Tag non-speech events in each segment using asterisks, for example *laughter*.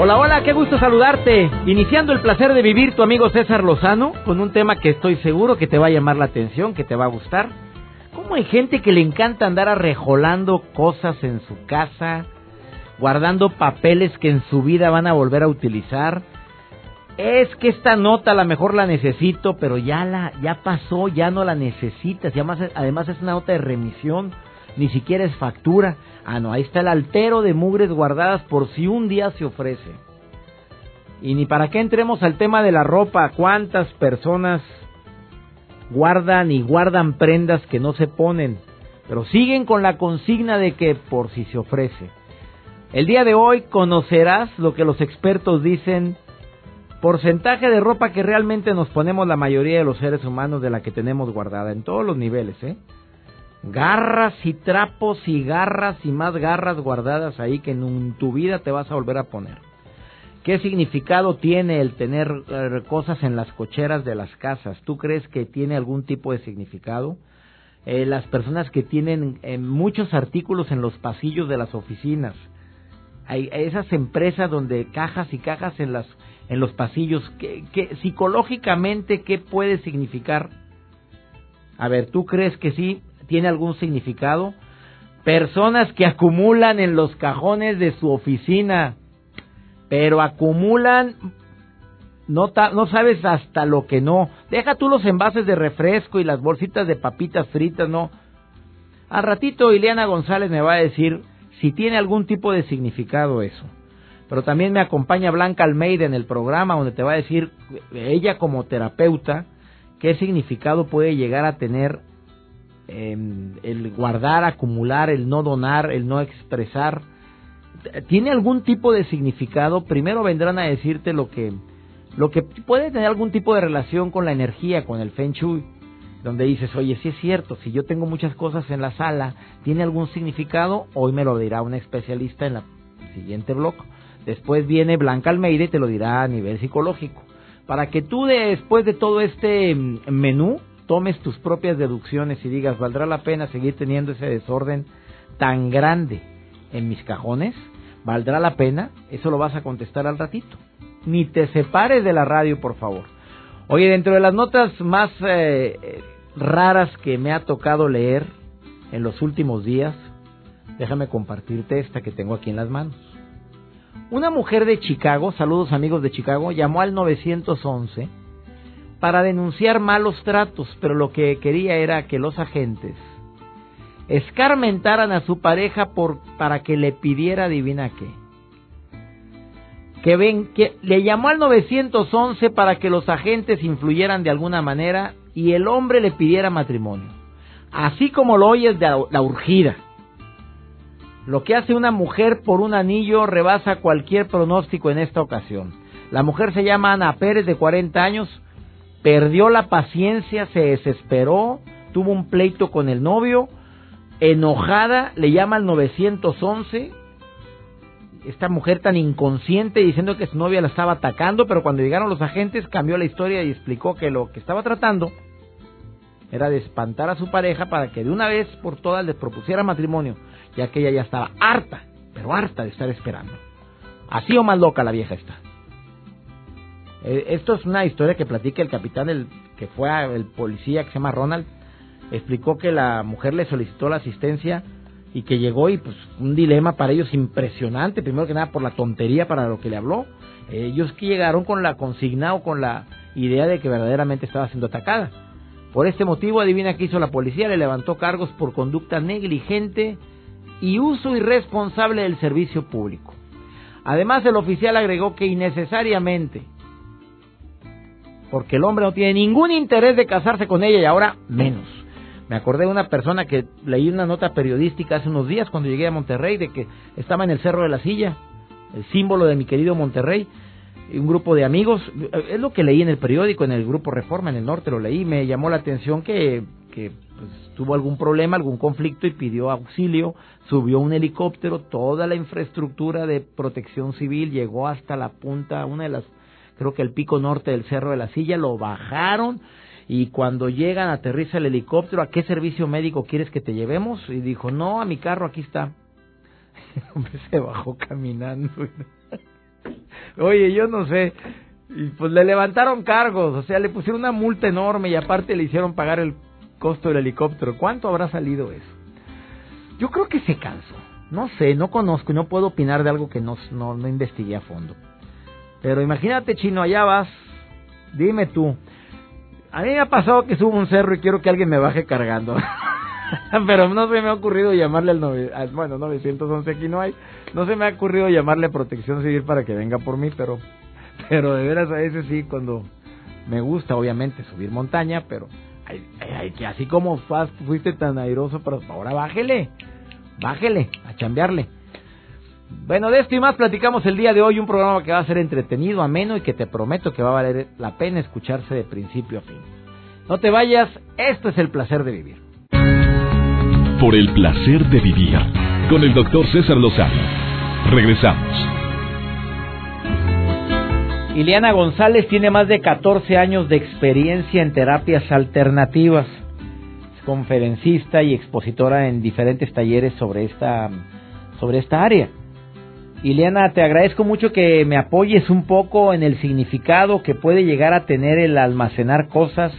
Hola, hola, qué gusto saludarte. Iniciando el placer de vivir tu amigo César Lozano con un tema que estoy seguro que te va a llamar la atención, que te va a gustar. ¿Cómo hay gente que le encanta andar arrejolando cosas en su casa, guardando papeles que en su vida van a volver a utilizar? Es que esta nota a lo mejor la necesito, pero ya la ya pasó, ya no la necesitas. Y además, además es una nota de remisión, ni siquiera es factura. Ah, no, ahí está el altero de mugres guardadas por si un día se ofrece. Y ni para qué entremos al tema de la ropa, cuántas personas guardan y guardan prendas que no se ponen, pero siguen con la consigna de que por si se ofrece. El día de hoy conocerás lo que los expertos dicen, porcentaje de ropa que realmente nos ponemos la mayoría de los seres humanos de la que tenemos guardada, en todos los niveles, ¿eh? Garras y trapos y garras y más garras guardadas ahí que en tu vida te vas a volver a poner. ¿Qué significado tiene el tener eh, cosas en las cocheras de las casas? ¿Tú crees que tiene algún tipo de significado? Eh, las personas que tienen eh, muchos artículos en los pasillos de las oficinas, hay esas empresas donde cajas y cajas en las en los pasillos, ¿qué, psicológicamente qué puede significar? A ver, ¿tú crees que sí? Tiene algún significado. Personas que acumulan en los cajones de su oficina, pero acumulan, no, no sabes hasta lo que no. Deja tú los envases de refresco y las bolsitas de papitas fritas, no. Al ratito Ileana González me va a decir si tiene algún tipo de significado eso. Pero también me acompaña Blanca Almeida en el programa donde te va a decir ella como terapeuta qué significado puede llegar a tener Em, el guardar, acumular, el no donar, el no expresar, tiene algún tipo de significado, primero vendrán a decirte lo que, lo que puede tener algún tipo de relación con la energía, con el Feng Shui, donde dices, oye, si es cierto, si yo tengo muchas cosas en la sala, ¿tiene algún significado? Hoy me lo dirá un especialista en la siguiente blog. Después viene Blanca Almeida y te lo dirá a nivel psicológico. Para que tú después de todo este mm, menú tomes tus propias deducciones y digas, ¿valdrá la pena seguir teniendo ese desorden tan grande en mis cajones? ¿Valdrá la pena? Eso lo vas a contestar al ratito. Ni te separes de la radio, por favor. Oye, dentro de las notas más eh, raras que me ha tocado leer en los últimos días, déjame compartirte esta que tengo aquí en las manos. Una mujer de Chicago, saludos amigos de Chicago, llamó al 911 para denunciar malos tratos, pero lo que quería era que los agentes escarmentaran a su pareja por, para que le pidiera, adivina qué. Que, ven, que le llamó al 911 para que los agentes influyeran de alguna manera y el hombre le pidiera matrimonio. Así como lo oyes de la urgida. Lo que hace una mujer por un anillo rebasa cualquier pronóstico en esta ocasión. La mujer se llama Ana Pérez, de 40 años, perdió la paciencia, se desesperó, tuvo un pleito con el novio, enojada, le llama al 911, esta mujer tan inconsciente diciendo que su novia la estaba atacando, pero cuando llegaron los agentes cambió la historia y explicó que lo que estaba tratando era de espantar a su pareja para que de una vez por todas les propusiera matrimonio, ya que ella ya estaba harta, pero harta de estar esperando. Así o más loca la vieja está. Eh, esto es una historia que platica el capitán, el que fue el policía que se llama Ronald. Explicó que la mujer le solicitó la asistencia y que llegó y pues un dilema para ellos impresionante, primero que nada por la tontería para lo que le habló. Ellos que llegaron con la consigna o con la idea de que verdaderamente estaba siendo atacada. Por este motivo, adivina qué hizo la policía, le levantó cargos por conducta negligente y uso irresponsable del servicio público. Además, el oficial agregó que innecesariamente porque el hombre no tiene ningún interés de casarse con ella y ahora menos. Me acordé de una persona que leí una nota periodística hace unos días cuando llegué a Monterrey de que estaba en el Cerro de la Silla, el símbolo de mi querido Monterrey, y un grupo de amigos, es lo que leí en el periódico, en el grupo Reforma en el norte lo leí, me llamó la atención que, que pues, tuvo algún problema, algún conflicto y pidió auxilio, subió un helicóptero, toda la infraestructura de protección civil llegó hasta la punta, una de las, creo que el pico norte del Cerro de la Silla, lo bajaron, y cuando llegan aterriza el helicóptero, ¿a qué servicio médico quieres que te llevemos? Y dijo, no, a mi carro, aquí está. *laughs* Hombre, se bajó caminando. *laughs* Oye, yo no sé. Y pues le levantaron cargos, o sea, le pusieron una multa enorme y aparte le hicieron pagar el costo del helicóptero. ¿Cuánto habrá salido eso? Yo creo que se cansó. No sé, no conozco y no puedo opinar de algo que no, no, no investigué a fondo. Pero imagínate, chino, allá vas. Dime tú, a mí me ha pasado que subo un cerro y quiero que alguien me baje cargando. *laughs* pero no se me ha ocurrido llamarle al, bueno, 911 aquí no hay. No se me ha ocurrido llamarle a Protección Civil para que venga por mí, pero pero de veras a veces sí cuando me gusta obviamente subir montaña, pero hay, que así como fuiste tan airoso, pero ahora bájele. Bájele a chambearle. Bueno, de esto y más platicamos el día de hoy, un programa que va a ser entretenido, ameno y que te prometo que va a valer la pena escucharse de principio a fin. No te vayas, esto es el placer de vivir. Por el placer de vivir, con el doctor César Lozano. Regresamos. Ileana González tiene más de 14 años de experiencia en terapias alternativas. Es conferencista y expositora en diferentes talleres sobre esta, sobre esta área. Ileana, te agradezco mucho que me apoyes un poco en el significado que puede llegar a tener el almacenar cosas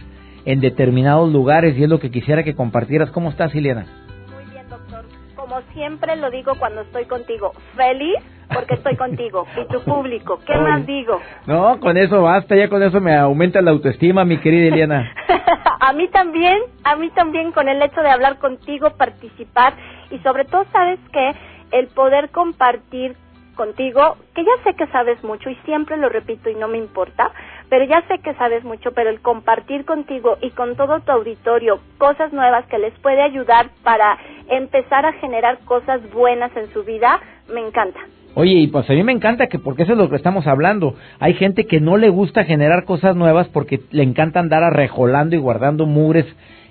en determinados lugares y es lo que quisiera que compartieras. ¿Cómo estás, Ileana? Muy bien, doctor. Como siempre lo digo cuando estoy contigo, feliz porque estoy contigo y tu público. ¿Qué más digo? No, con eso basta, ya con eso me aumenta la autoestima, mi querida Ileana. *laughs* a mí también, a mí también con el hecho de hablar contigo, participar y sobre todo, ¿sabes qué? El poder compartir contigo, que ya sé que sabes mucho y siempre lo repito y no me importa, pero ya sé que sabes mucho, pero el compartir contigo y con todo tu auditorio cosas nuevas que les puede ayudar para empezar a generar cosas buenas en su vida, me encanta. Oye, y pues a mí me encanta que porque eso es lo que estamos hablando. Hay gente que no le gusta generar cosas nuevas porque le encanta andar arrejolando y guardando mugres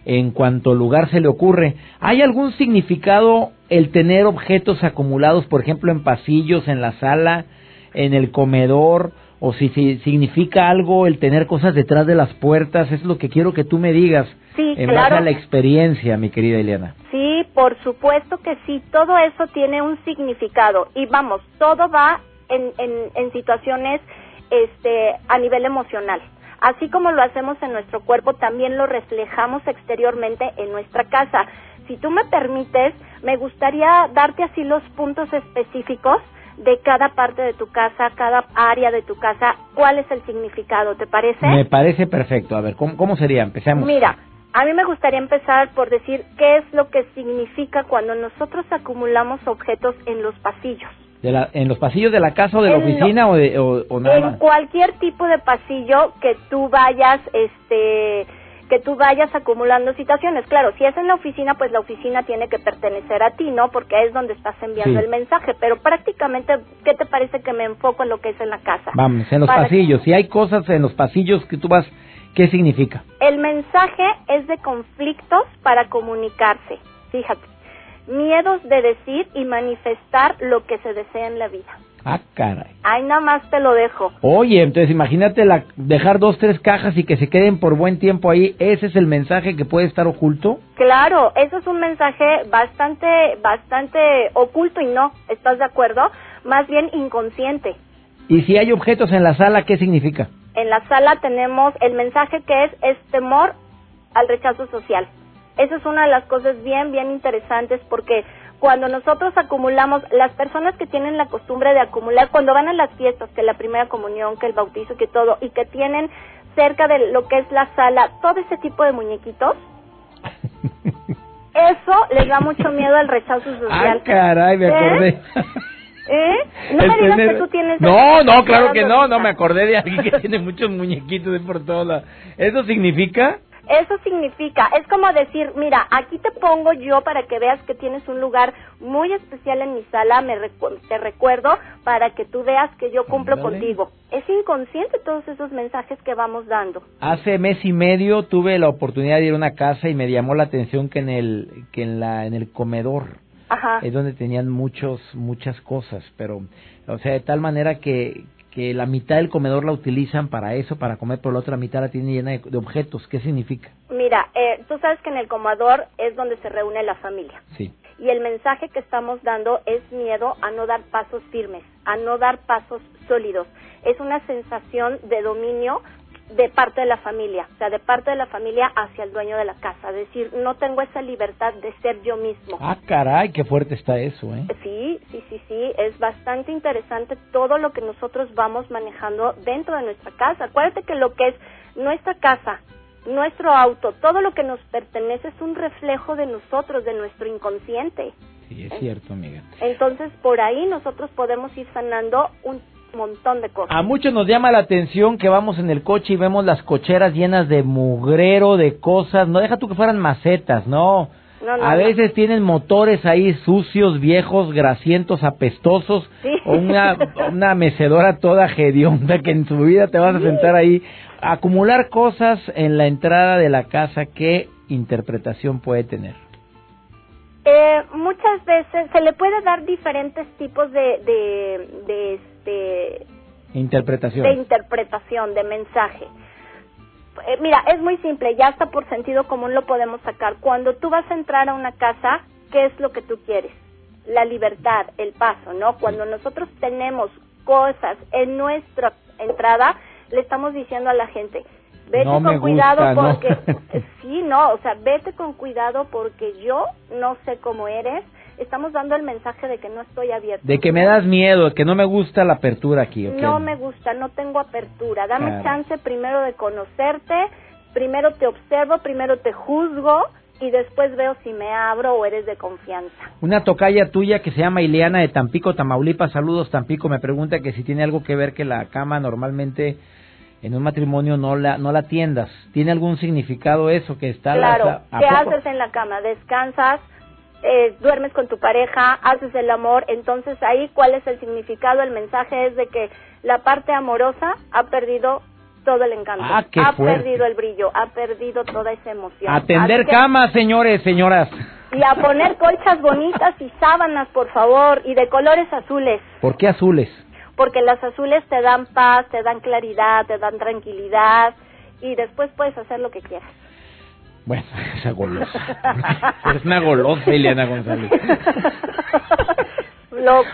en cuanto lugar se le ocurre. ¿Hay algún significado el tener objetos acumulados, por ejemplo, en pasillos, en la sala, en el comedor, o si, significa algo el tener cosas detrás de las puertas? Es lo que quiero que tú me digas. Sí, en base a la experiencia, mi querida Eliana. Sí, por supuesto que sí. Todo eso tiene un significado y vamos, todo va en, en, en situaciones este, a nivel emocional. Así como lo hacemos en nuestro cuerpo, también lo reflejamos exteriormente en nuestra casa. Si tú me permites, me gustaría darte así los puntos específicos de cada parte de tu casa, cada área de tu casa, cuál es el significado, ¿te parece? Me parece perfecto. A ver, ¿cómo, cómo sería? Empecemos. Mira, a mí me gustaría empezar por decir qué es lo que significa cuando nosotros acumulamos objetos en los pasillos. ¿En los pasillos de la casa o de la oficina o, de, o, nada En cualquier tipo de pasillo que tú vayas, este, que tú vayas acumulando situaciones. Claro, si es en la oficina, pues la oficina tiene que pertenecer a ti, ¿no? Porque es donde estás enviando el mensaje. Pero prácticamente, ¿qué te parece que me enfoco en lo que es en la casa? Vamos, en los pasillos. Si hay cosas en los pasillos que tú vas, ¿qué significa? El mensaje es de conflictos para comunicarse. Fíjate miedos de decir y manifestar lo que se desea en la vida. Ah, caray. Ay, nada más te lo dejo. Oye, entonces imagínate la, dejar dos, tres cajas y que se queden por buen tiempo ahí. ¿Ese es el mensaje que puede estar oculto? Claro, eso es un mensaje bastante, bastante oculto y no, ¿estás de acuerdo? Más bien inconsciente. ¿Y si hay objetos en la sala, qué significa? En la sala tenemos el mensaje que es, es temor al rechazo social. Esa es una de las cosas bien, bien interesantes porque cuando nosotros acumulamos, las personas que tienen la costumbre de acumular, cuando van a las fiestas, que la primera comunión, que el bautizo, que todo, y que tienen cerca de lo que es la sala, todo ese tipo de muñequitos, *laughs* eso les da mucho miedo al rechazo social. Ah, caray, me ¿Eh? acordé. ¿Eh? No me digas que tú tienes... No, no, claro que no, no, me acordé de alguien que tiene muchos muñequitos de por todos lados. ¿Eso significa? Eso significa, es como decir, mira, aquí te pongo yo para que veas que tienes un lugar muy especial en mi sala, me te recuerdo para que tú veas que yo cumplo contigo. Es inconsciente todos esos mensajes que vamos dando. Hace mes y medio tuve la oportunidad de ir a una casa y me llamó la atención que en el que en la en el comedor es donde tenían muchos muchas cosas, pero o sea, de tal manera que que la mitad del comedor la utilizan para eso, para comer, pero la otra mitad la tienen llena de, objetos. ¿Qué significa? Mira, eh, tú sabes que en el comedor es donde se reúne la familia. Sí. Y el mensaje que estamos dando es miedo a no dar pasos firmes, a no dar pasos sólidos. Es una sensación de dominio de parte de la familia, o sea, de parte de la familia hacia el dueño de la casa, es decir, no tengo esa libertad de ser yo mismo. Ah, caray, qué fuerte está eso, ¿eh? Sí, sí, sí, sí, es bastante interesante todo lo que nosotros vamos manejando dentro de nuestra casa. Acuérdate que lo que es nuestra casa, nuestro auto, todo lo que nos pertenece es un reflejo de nosotros, de nuestro inconsciente. Sí, es cierto, amiga. Entonces, por ahí nosotros podemos ir sanando un montón de cosas. A muchos nos llama la atención que vamos en el coche y vemos las cocheras llenas de mugrero, de cosas. No deja tú que fueran macetas, no. a veces tienen motores ahí sucios, viejos, grasientos, apestosos, o una, una mecedora toda hedionda que en su vida te vas a sentar ahí. Acumular cosas en la entrada de la casa, ¿qué interpretación puede tener? Eh, muchas veces se le puede dar diferentes tipos de, de, de, interpretación. De interpretación, de mensaje. Eh, mira, es muy simple, ya hasta por sentido común lo podemos sacar. Cuando tú vas a entrar a una casa, ¿qué es lo que tú quieres? La libertad, el paso, ¿no? Cuando nosotros tenemos cosas en nuestra entrada, le estamos diciendo a la gente, vete con cuidado porque *laughs* sí no o sea vete con cuidado porque yo no sé cómo eres estamos dando el mensaje de que no estoy abierto. De que me das miedo de que no me gusta la apertura aquí no me gusta no tengo apertura. Dame chance primero de conocerte primero te observo primero te juzgo y después veo si me abro o eres de confianza. Una tocaya tuya que se llama Ileana de Tampico, Tamaulipas, saludos Tampico, me pregunta que si tiene algo que ver que la cama normalmente en un matrimonio no la no la atiendas. ¿Tiene algún significado eso que está Claro, ¿qué haces en la cama? Descansas, eh, duermes con tu pareja, haces el amor, entonces ahí cuál es el significado, el mensaje es de que la parte amorosa ha perdido todo el encanto, ah, ha perdido el brillo, ha perdido toda esa emoción. Atender camas, señores, señoras. Y a poner colchas bonitas y sábanas, por favor, y de colores azules. ¿Por qué azules? porque las azules te dan paz, te dan claridad, te dan tranquilidad y después puedes hacer lo que quieras. Bueno, *laughs* esa golosa. Es una golosa, Eliana González. *laughs*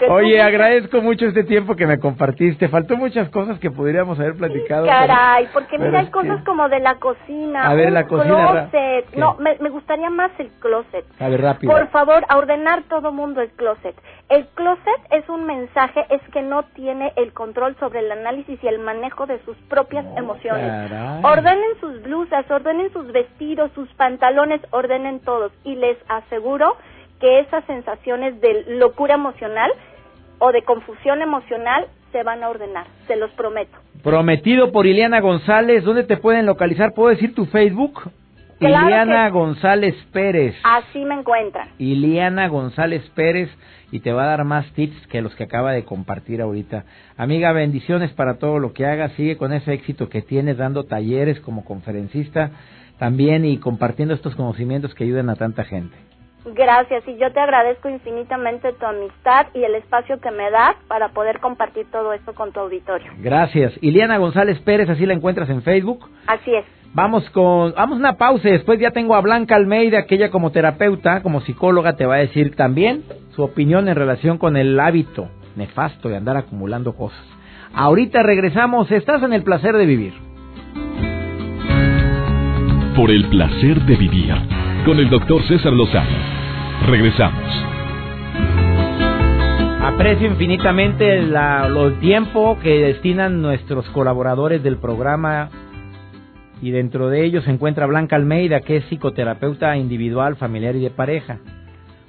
Oye, agradezco mucho este tiempo que me compartiste. Faltó muchas cosas que podríamos haber platicado. caray, porque mira, hay cosas como de la cocina. A ver, la cocina. Closet. No, me, me, gustaría más el closet. A ver, rápido. Por favor, a ordenar todo mundo el closet. El closet es un mensaje, es que no tiene el control sobre el análisis y el manejo de sus propias emociones. Ordenen sus blusas, ordenen sus vestidos, sus pantalones, ordenen todos. Y les aseguro que esas sensaciones de locura emocional o de confusión emocional se van a ordenar, se los prometo. Prometido por Ileana González, ¿dónde te pueden localizar? ¿Puedo decir tu Facebook? Iliana González Pérez. Así me encuentran. Iliana González Pérez y te va a dar más tips que los que acaba de compartir ahorita. Amiga, bendiciones para todo lo que hagas. Sigue con ese éxito que tienes dando talleres como conferencista también y compartiendo estos conocimientos que ayuden a tanta gente. Gracias y yo te agradezco infinitamente tu amistad y el espacio que me das para poder compartir todo esto con tu auditorio. Gracias. Iliana González Pérez, así la encuentras en Facebook. Así es. Vamos con, vamos una pausa y después ya tengo a Blanca Almeida, que ella como terapeuta, como psicóloga, te va a decir también su opinión en relación con el hábito nefasto de andar acumulando cosas. Ahorita regresamos, estás en el placer de vivir. Por el placer de vivir, con el doctor César Lozano Regresamos. Aprecio infinitamente la, tiempo que destinan nuestros colaboradores del programa y dentro de ellos se encuentra Blanca Almeida, que es psicoterapeuta individual, familiar y de pareja.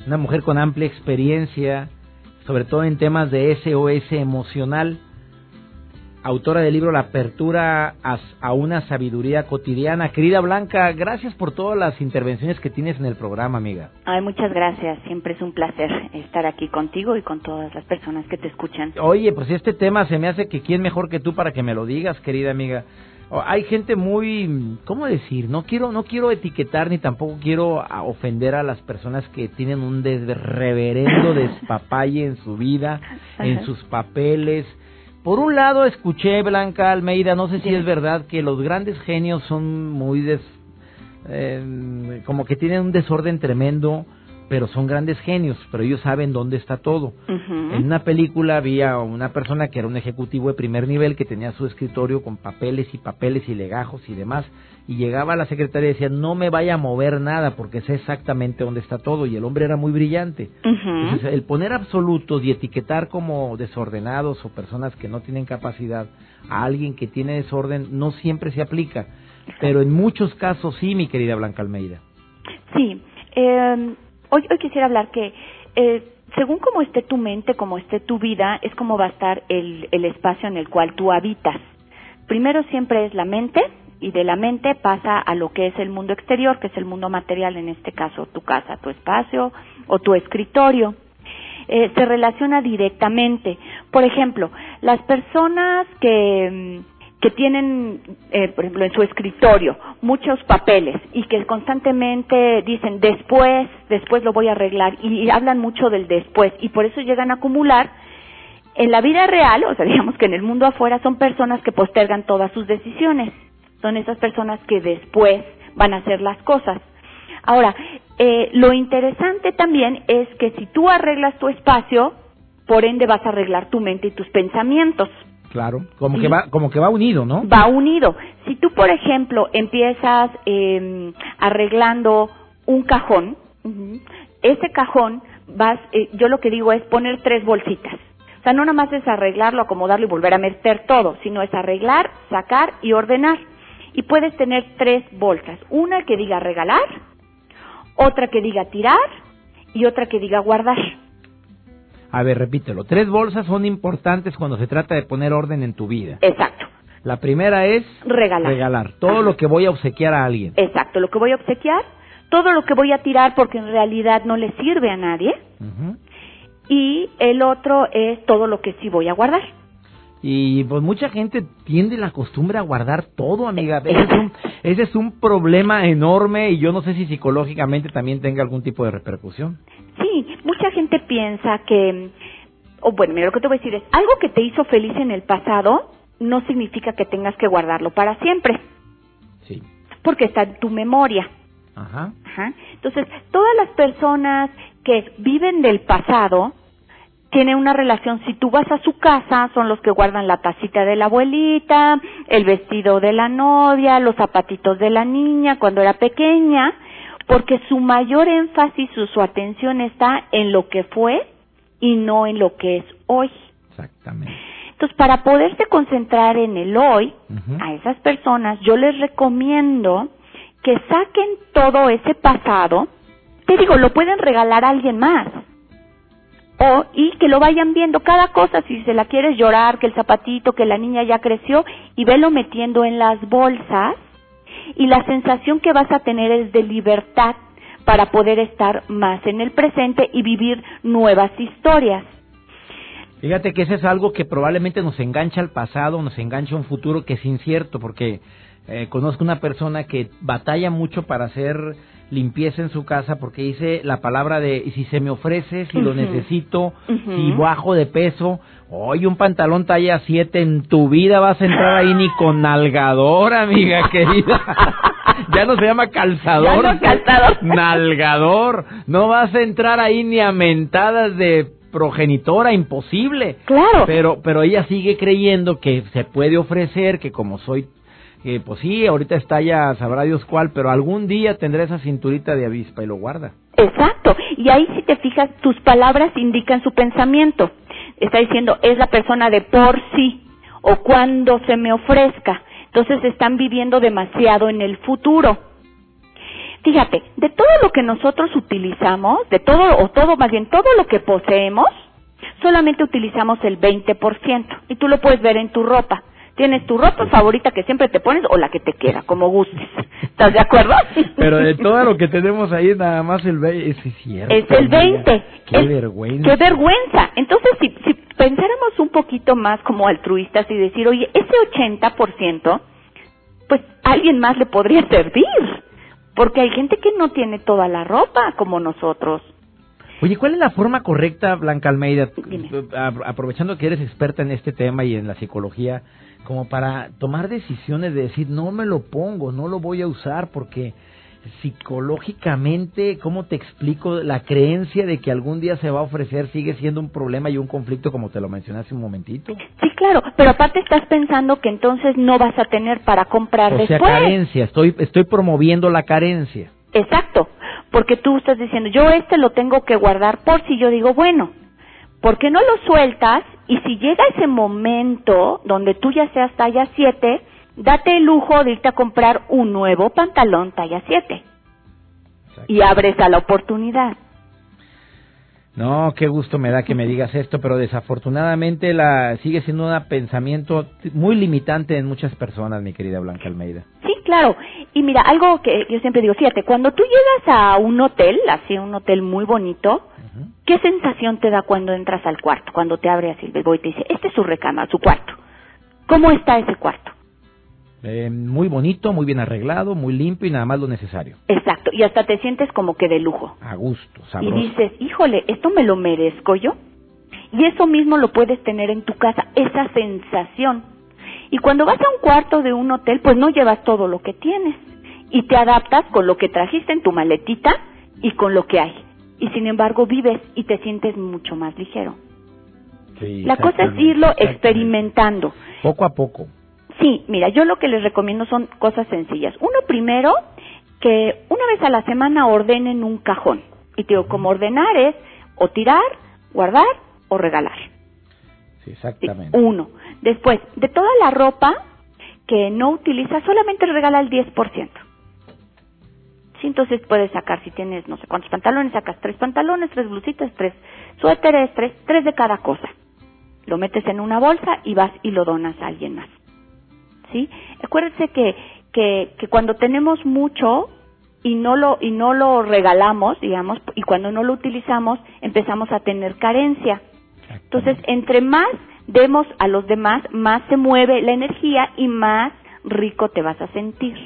Una mujer con amplia experiencia, sobre todo en temas de SOS emocional. Autora del libro La apertura a, una sabiduría cotidiana. Querida Blanca, gracias por todas las intervenciones que tienes en el programa, amiga. Ay, muchas gracias. Siempre es un placer estar aquí contigo y con todas las personas que te escuchan. Oye, pues este tema se me hace que quién mejor que tú para que me lo digas, querida amiga. Oh, hay gente muy, ¿cómo decir? No quiero, no quiero etiquetar ni tampoco quiero ofender a las personas que tienen un reverendo *laughs* despapalle en su vida, en sus papeles. Por un lado escuché Blanca Almeida, no sé si es verdad que los grandes genios son muy des, eh, como que tienen un desorden tremendo pero son grandes genios, pero ellos saben dónde está todo. En una película había una persona que era un ejecutivo de primer nivel que tenía su escritorio con papeles y papeles y legajos y demás, y llegaba a la secretaria y decía, no me vaya a mover nada porque sé exactamente dónde está todo, y el hombre era muy brillante. Entonces, el poner absolutos y etiquetar como desordenados o personas que no tienen capacidad a alguien que tiene desorden no siempre se aplica, pero en muchos casos sí, mi querida Blanca Almeida. Sí. Eh Hoy, hoy quisiera hablar que eh, según como esté tu mente, como esté tu vida, es como va a estar el, el espacio en el cual tú habitas. Primero siempre es la mente y de la mente pasa a lo que es el mundo exterior, que es el mundo material, en este caso tu casa, tu espacio o tu escritorio. Eh, se relaciona directamente. Por ejemplo, las personas que mm, que tienen, eh, por ejemplo, en su escritorio muchos papeles y que constantemente dicen después, después lo voy a arreglar y, hablan mucho del después y por eso llegan a acumular en la vida real, o sea, *laughs* digamos que en el mundo afuera son personas que postergan todas sus decisiones, son esas personas que después van a hacer las cosas. Ahora, eh, lo interesante también es que si tú arreglas tu espacio, por ende vas a arreglar tu mente y tus pensamientos. Claro, como que va, como que va unido, ¿no? Va unido. Si tú, por ejemplo, empiezas eh, arreglando un cajón, ese cajón vas, eh, yo lo que digo es poner tres bolsitas. O sea, no nada más es arreglarlo, acomodarlo y volver a meter todo, sino es arreglar, sacar y ordenar. Y puedes tener tres bolsas. Una que diga regalar, otra que diga tirar y otra que diga guardar. A ver, repítelo. Tres bolsas son importantes cuando se trata de poner orden en tu vida. Exacto. La primera es regalar. Regalar. Todo lo que voy a obsequiar a alguien. Exacto. Lo que voy a obsequiar, todo lo que voy a tirar porque en realidad no le sirve a nadie. Y el otro es todo lo que sí voy a guardar. Y pues mucha gente tiende la costumbre a guardar todo, amiga. Ese es, un, ese es un problema enorme y yo no sé si psicológicamente también tenga algún tipo de repercusión. Sí, mucha gente piensa que, o bueno, mira, lo que te voy a decir es, algo que te hizo feliz en el pasado no significa que tengas que guardarlo para siempre. Sí. Porque está en tu memoria. Ajá. Ajá. Entonces, todas las personas que viven del pasado, tienen una relación, si tú vas a su casa, son los que guardan la tacita de la abuelita, el vestido de la novia, los zapatitos de la niña cuando era pequeña, porque su mayor énfasis, su, su atención está en lo que fue y no en lo que es hoy. Exactamente. Entonces, para poderse concentrar en el hoy, a esas personas, yo les recomiendo que saquen todo ese pasado, te digo, lo pueden regalar a alguien más. O, y que lo vayan viendo cada cosa, si se la quieres llorar, que el zapatito, que la niña ya creció, y velo metiendo en las bolsas y la sensación que vas a tener es de libertad para poder estar más en el presente y vivir nuevas historias. Fíjate que eso es algo que probablemente nos engancha al pasado, nos engancha a un futuro que es incierto, porque eh, conozco una persona que batalla mucho para hacer limpieza en su casa porque dice la palabra de si se me ofrece, si lo necesito, si bajo de peso, hoy un pantalón talla 7 en tu vida vas a entrar ahí ni con nalgador, amiga querida. *laughs* ya no se llama calzador, no calzador. *laughs* nalgador. No vas a entrar ahí ni a mentadas de progenitora, imposible. Claro. Pero, pero ella sigue creyendo que se puede ofrecer, que como soy que pues sí, ahorita está ya, sabrá Dios cuál, pero algún día tendrá esa cinturita de avispa y lo guarda. Exacto, y ahí si te fijas, tus palabras indican su pensamiento. Está diciendo, es la persona de por sí, o cuando se me ofrezca. Entonces están viviendo demasiado en el futuro. Fíjate, de todo lo que nosotros utilizamos, de todo, o todo, más bien todo lo que poseemos, solamente utilizamos el 20%. Y tú lo puedes ver en tu ropa Tienes tu ropa favorita que siempre te pones o la que te queda, como gustes. *laughs* ¿Estás de acuerdo? *laughs* Pero de todo lo que tenemos ahí, nada más el 20. Es, cierto, es el 20. Qué vergüenza. Qué vergüenza. Entonces, si, si pensáramos un poquito más como altruistas y decir, oye, ese 80%, pues alguien más le podría *laughs* servir. Porque hay gente que no tiene toda la ropa como nosotros. Oye, ¿cuál es la forma correcta, Blanca Almeida, aprovechando que eres experta en este tema y en la psicología, como para tomar decisiones de decir, no me lo pongo, no lo voy a usar porque psicológicamente, ¿cómo te explico? La creencia de que algún día se va a ofrecer sigue siendo un problema y un conflicto como te lo mencioné hace un momentito. Sí, claro, pero aparte estás pensando que entonces no vas a tener para comprar o después. sea, carencia, estoy, estoy promoviendo la carencia. Exacto, porque tú estás diciendo, yo este lo tengo que guardar por si yo digo, bueno, ¿por qué no lo sueltas? Y si llega ese momento donde tú ya seas talla 7, date el lujo de irte a comprar un nuevo pantalón talla 7. Y abres a la oportunidad. No, qué gusto me da que me digas esto, pero desafortunadamente la sigue siendo un pensamiento muy limitante en muchas personas, mi querida Blanca Almeida. Sí, claro. Y mira, algo que yo siempre digo, fíjate, cuando tú llegas a un hotel, así un hotel muy bonito, ¿qué sensación te da cuando entras al cuarto? Cuando te abre así el bebé y te dice, este es su recama, su cuarto. ¿Cómo está ese cuarto? Eh, muy bonito, muy bien arreglado, muy limpio y nada más lo necesario. Exacto, y hasta te sientes como que de lujo. A gusto, sabroso. Y dices, híjole, ¿esto me lo merezco yo? Y eso mismo lo puedes tener en tu casa, esa sensación. Y cuando vas a un cuarto de un hotel, pues no llevas todo lo que tienes. Y te adaptas con lo que trajiste en tu maletita y con lo que hay. Y sin embargo vives y te sientes mucho más ligero. Sí, La cosa es irlo experimentando. Poco a poco. Sí, mira, yo lo que les recomiendo son cosas sencillas. Uno primero, que una vez a la semana ordenen un cajón. Y te digo, como ordenar es o tirar, guardar o regalar. Sí, exactamente. Uno. Después, de toda la ropa que no utilizas, solamente regala el 10%. Sí, entonces puedes sacar, si tienes no sé cuántos pantalones, sacas tres pantalones, tres blusitas, tres suéteres, tres, tres de cada cosa. Lo metes en una bolsa y vas y lo donas a alguien más. ¿sí? Acuérdense que, que, que cuando tenemos mucho y no lo y no lo regalamos, digamos, y cuando no lo utilizamos, empezamos a tener carencia. Entonces, entre más demos a los demás, más se mueve la energía y más rico te vas a sentir,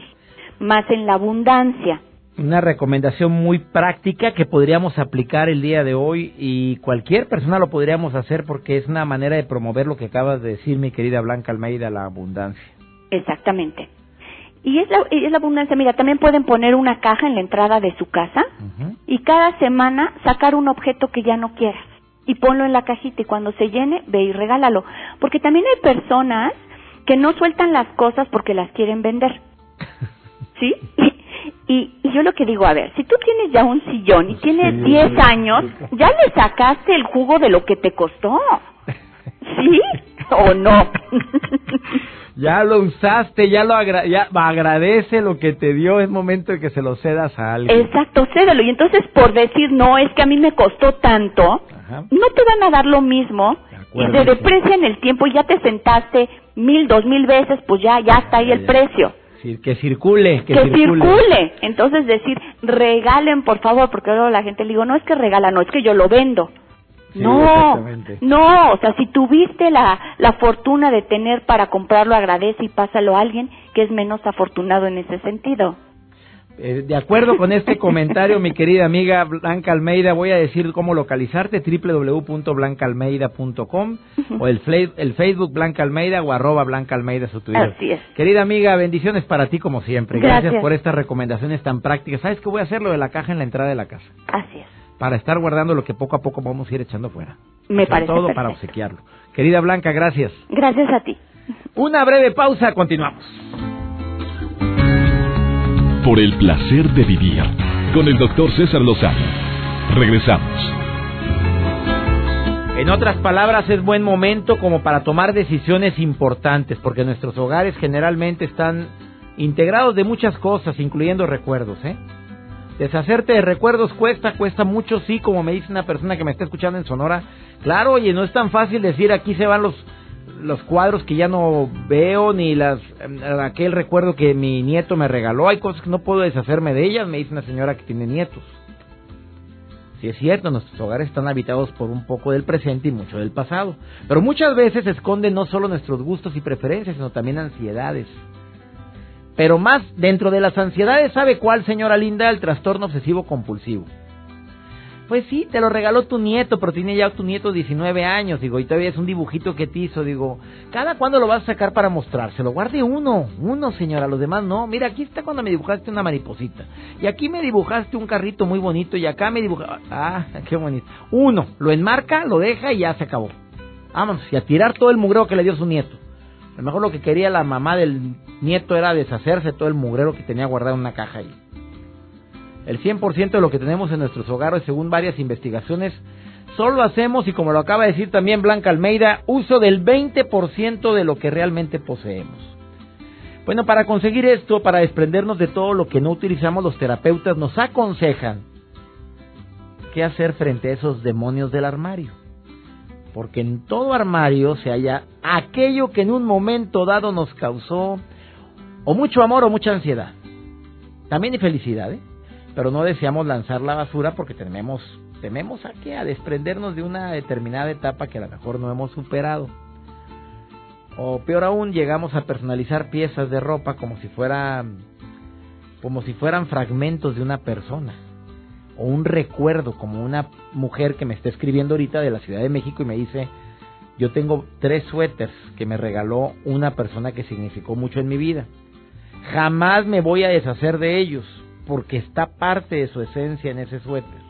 más en la abundancia. Una recomendación muy práctica que podríamos aplicar el día de hoy y cualquier persona lo podríamos hacer porque es una manera de promover lo que acabas de decir, mi querida Blanca Almeida, la abundancia. Exactamente. Y es la, es la abundancia. Mira, también pueden poner una caja en la entrada de su casa y cada semana sacar un objeto que ya no quieras y ponlo en la cajita y cuando se llene, ve y regálalo. Porque también hay personas que no sueltan las cosas porque las quieren vender. *laughs* ¿Sí? Y, y, yo lo que digo, a ver, si tú tienes ya un sillón y tienes 10 años, ya le sacaste el jugo de lo que te costó. *laughs* ¿Sí? ¿O no? *laughs* ya lo usaste, ya lo ya agradece lo que te dio, es momento de que se lo cedas a alguien. Exacto, cédelo. Y entonces por decir, no, es que a mí me costó tanto, no te van a dar lo mismo y te deprecian el tiempo y ya te sentaste mil, dos mil veces, pues ya, ya está ahí el precio. Que circule, que, circule. Entonces decir, regalen por favor, porque luego la gente le digo, no es que regala, no, es que yo lo vendo no, no, o sea, si tuviste la, la fortuna de tener para comprarlo, agradece y pásalo a alguien que es menos afortunado en ese sentido. Eh, de acuerdo con este comentario, mi querida amiga Blanca Almeida, voy a decir cómo localizarte, www.blancaalmeida.com o el, el Facebook Blanca Almeida o arroba Blanca Almeida su Twitter. Así es. Querida amiga, bendiciones para ti como siempre. Gracias, por estas recomendaciones tan prácticas. ¿Sabes que voy a hacer lo de la caja en la entrada de la casa? Así es para estar guardando lo que poco a poco vamos a ir echando fuera. Me parece todo para obsequiarlo. Querida Blanca, gracias. Gracias a ti. Una breve pausa, continuamos. Por el placer de vivir con el doctor César Lozano. Regresamos. En otras palabras, es buen momento como para tomar decisiones importantes, porque nuestros hogares generalmente están integrados de muchas cosas, incluyendo recuerdos, ¿eh? Deshacerte de recuerdos cuesta, cuesta mucho, sí, como me dice una persona que me está escuchando en Sonora. Claro, oye, no es tan fácil decir aquí se van los los cuadros que ya no veo, ni las aquel recuerdo que mi nieto me regaló. Hay cosas que no puedo deshacerme de ellas, me dice una señora que tiene nietos. Si es cierto, nuestros hogares están habitados por un poco del presente y mucho del pasado. Pero muchas veces esconden no solo nuestros gustos y preferencias, sino también ansiedades. Pero más dentro de las ansiedades, ¿sabe cuál, señora Linda? El trastorno obsesivo compulsivo. Pues sí, te lo regaló tu nieto, pero tiene ya tu nieto 19 años, digo, y todavía es un dibujito que te hizo, digo, ¿cada cuándo lo vas a sacar para mostrárselo? Guarde uno, uno, señora, los demás no. Mira, aquí está cuando me dibujaste una mariposita, y aquí me dibujaste un carrito muy bonito, y acá me dibujaste, ah, *laughs* qué bonito. Uno, lo enmarca, lo deja y ya se acabó. Vámonos, y a tirar todo el mugrero que le dio su nieto. A lo mejor lo que quería la mamá del nieto era deshacerse todo el mugrero que tenía guardado en una caja ahí. El 100% de lo que tenemos en nuestros hogares, según varias investigaciones, solo hacemos, y como lo acaba de decir también Blanca Almeida, uso del 20% de lo que realmente poseemos. Bueno, para conseguir esto, para desprendernos de todo lo que no utilizamos, los terapeutas nos aconsejan qué hacer frente a esos demonios del armario. Porque en todo armario se halla aquello que en un momento dado nos causó o mucho amor o mucha ansiedad. También hay felicidad, ¿eh? Pero no deseamos lanzar la basura porque tememos, tememos a qué, a desprendernos de una determinada etapa que a lo mejor no hemos superado. O peor aún, llegamos a personalizar piezas de ropa como si fuera como si fueran fragmentos de una persona o un recuerdo, como una mujer que me está escribiendo ahorita de la Ciudad de México y me dice, yo tengo tres suéteres que me regaló una persona que significó mucho en mi vida. Jamás me voy a deshacer de ellos porque está parte de su esencia en ese suéter.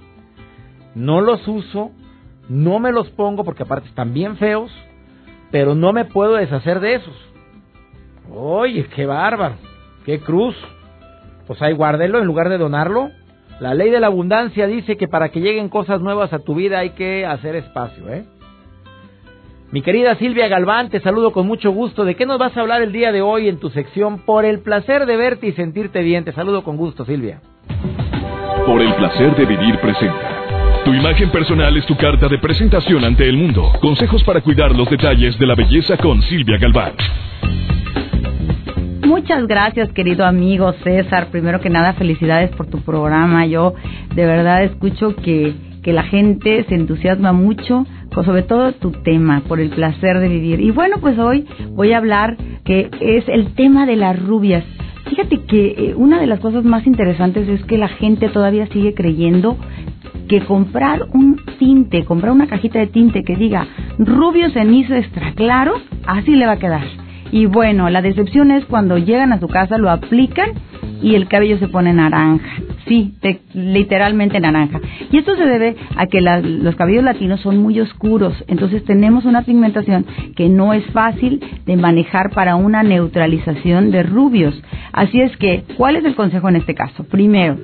No los uso, no me los pongo porque aparte están bien feos, pero no me puedo deshacer de esos. Oye, qué bárbaro, qué cruz. Pues ahí guárdelo en lugar de donarlo. La ley de la abundancia dice que para que lleguen cosas nuevas a tu vida hay que hacer espacio, ¿eh? Mi querida Silvia Galván, te saludo con mucho gusto. ¿De qué nos vas a hablar el día de hoy en tu sección Por el placer de verte y sentirte bien? Te saludo con gusto, Silvia. Por el placer de vivir presenta. Tu imagen personal es tu carta de presentación ante el mundo. Consejos para cuidar los detalles de la belleza con Silvia Galván. Muchas gracias, querido amigo César. Primero que nada, felicidades por tu programa. Yo de verdad escucho que, que la gente se entusiasma mucho sobre todo tu tema, por el placer de vivir. Y bueno, pues hoy voy a hablar que es el tema de las rubias. Fíjate que eh, una de las cosas más interesantes es que la gente todavía sigue creyendo que comprar un tinte, comprar una cajita de tinte que diga rubio cenizo extra claro, así le va a quedar. Y bueno, la decepción es cuando llegan a su casa, lo aplican y el cabello se pone naranja. Sí, literalmente naranja. Y esto se debe a que los cabellos latinos son muy oscuros, entonces tenemos una pigmentación que no es fácil de manejar para una neutralización de rubios. Así es que, ¿cuál es el consejo en este caso? Primero,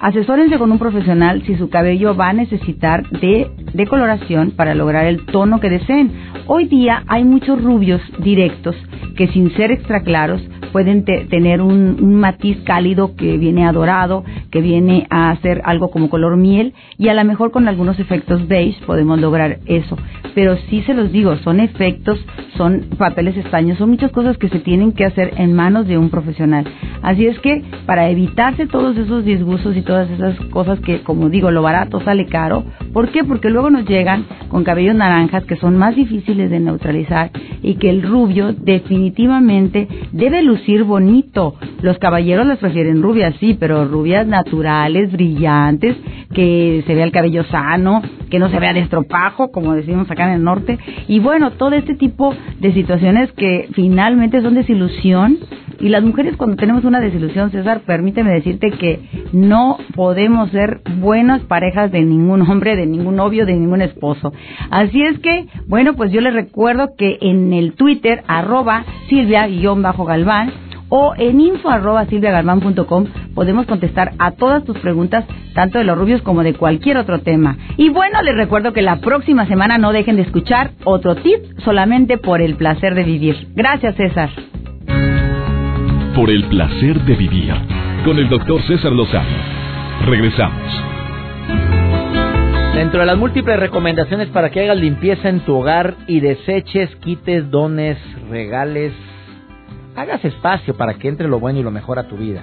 Asesórense con un profesional si su cabello va a necesitar de decoloración para lograr el tono que deseen. Hoy día hay muchos rubios directos que sin ser extra claros pueden tener un, matiz cálido que viene a dorado, que viene a ser algo como color miel y a lo mejor con algunos efectos beige podemos lograr eso. Pero sí se los digo, son efectos, son papeles estaños, son muchas cosas que se tienen que hacer en manos de un profesional. Así es que para evitarse todos esos disgustos y todas esas cosas que, como digo, lo barato sale caro. ¿Por qué? Porque luego nos llegan con cabellos naranjas que son más difíciles de neutralizar y que el rubio definitivamente debe lucir bonito. Los caballeros les prefieren rubias, sí, pero rubias naturales, brillantes, que se vea el cabello sano, que no se vea de estropajo, como decimos acá en el norte. Y bueno, todo este tipo de situaciones que finalmente son desilusión y las mujeres cuando tenemos una desilusión, César, permíteme decirte que no podemos ser buenas parejas de ningún hombre, de ningún novio, de ningún esposo. Así es que, bueno, pues yo les recuerdo que en el Twitter, arroba Silvia-Galván, o en info arroba silviagalván.com podemos contestar a todas tus preguntas, tanto de los rubios como de cualquier otro tema. Y bueno, les recuerdo que la próxima semana no dejen de escuchar otro tip solamente por el placer de vivir. Gracias, César por el placer de vivir con el doctor César Lozano. Regresamos. Dentro de las múltiples recomendaciones para que hagas limpieza en tu hogar y deseches, quites, dones, regales, hagas espacio para que entre lo bueno y lo mejor a tu vida.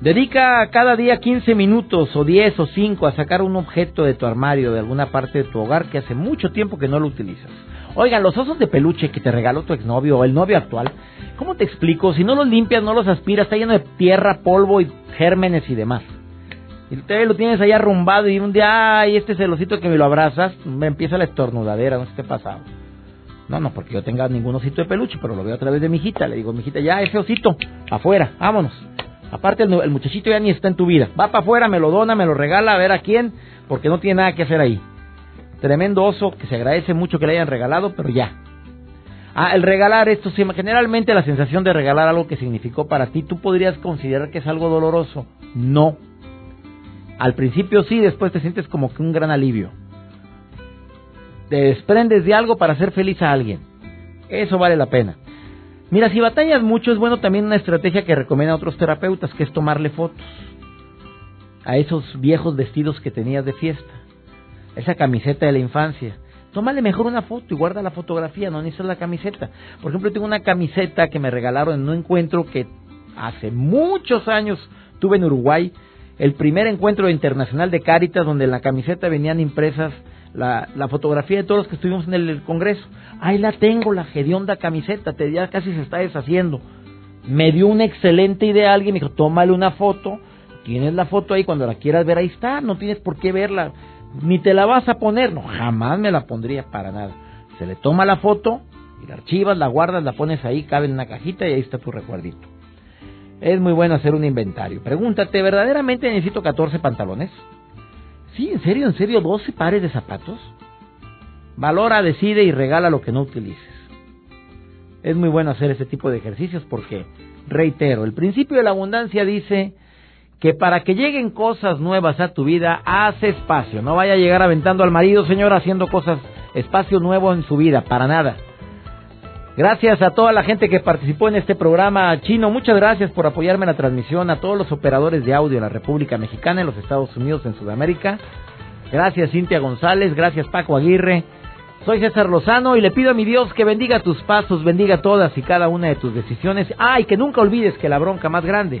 Dedica cada día 15 minutos o 10 o 5 a sacar un objeto de tu armario, de alguna parte de tu hogar que hace mucho tiempo que no lo utilizas. Oigan, los osos de peluche que te regaló tu exnovio o el novio actual, ¿cómo te explico? Si no los limpias, no los aspiras, está lleno de tierra, polvo y gérmenes y demás. Y te lo tienes ahí arrumbado y un día, ay, este celosito que me lo abrazas, me empieza la estornudadera, no sé qué pasado. No, no, porque yo tenga ningún osito de peluche, pero lo veo a través de mi hijita. Le digo, mi ya, ese osito, afuera, vámonos. Aparte, el, el, muchachito ya ni está en tu vida. Va para afuera, me lo dona, me lo regala, a ver a quién, porque no tiene nada que hacer ahí. Tremendo oso, que se agradece mucho que le hayan regalado, pero ya. Ah, el regalar esto, generalmente la sensación de regalar algo que significó para ti, tú podrías considerar que es algo doloroso. No. Al principio sí, después te sientes como que un gran alivio. Te desprendes de algo para hacer feliz a alguien. Eso vale la pena. Mira, si batallas mucho, es bueno también una estrategia que recomiendan otros terapeutas, que es tomarle fotos a esos viejos vestidos que tenías de fiesta, esa camiseta de la infancia. Tómale mejor una foto y guarda la fotografía, no necesitas la camiseta. Por ejemplo, tengo una camiseta que me regalaron en un encuentro que hace muchos años tuve en Uruguay, el primer encuentro internacional de Cáritas, donde en la camiseta venían impresas la, fotografía de todos los que estuvimos en el, Congreso. Ahí la tengo, la hedionda camiseta, te, ya casi se está deshaciendo. Me dio una excelente idea alguien, me dijo, tómale una foto, tienes la foto ahí, cuando la quieras ver, ahí está, no tienes por qué verla, ni te la vas a poner, no, jamás me la pondría para nada. Se le toma la foto, y la archivas, la guardas, la pones ahí, cabe en una cajita y ahí está tu recuerdito. Es muy bueno hacer un inventario. Pregúntate, ¿verdaderamente necesito 14 pantalones? Sí, en serio, en serio, 12 pares de zapatos. Valora, decide y regala lo que no utilices. Es muy bueno hacer ese tipo de ejercicios porque, reitero, el principio de la abundancia dice que para que lleguen cosas nuevas a tu vida, haz espacio. No vaya a llegar aventando al marido, señor, haciendo cosas, espacio nuevo en su vida, para nada. Gracias a toda la gente que participó en este programa chino. Muchas gracias por apoyarme en la transmisión. A todos los operadores de audio en la República Mexicana, en los Estados Unidos, en Sudamérica. Gracias Cintia González. Gracias Paco Aguirre. Soy César Lozano y le pido a mi Dios que bendiga tus pasos, bendiga todas y cada una de tus decisiones. Ah, que nunca olvides que la bronca más grande,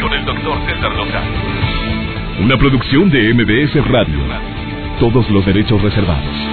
Con el doctor César Lozano. Una producción de MBS Radio. Todos los derechos reservados.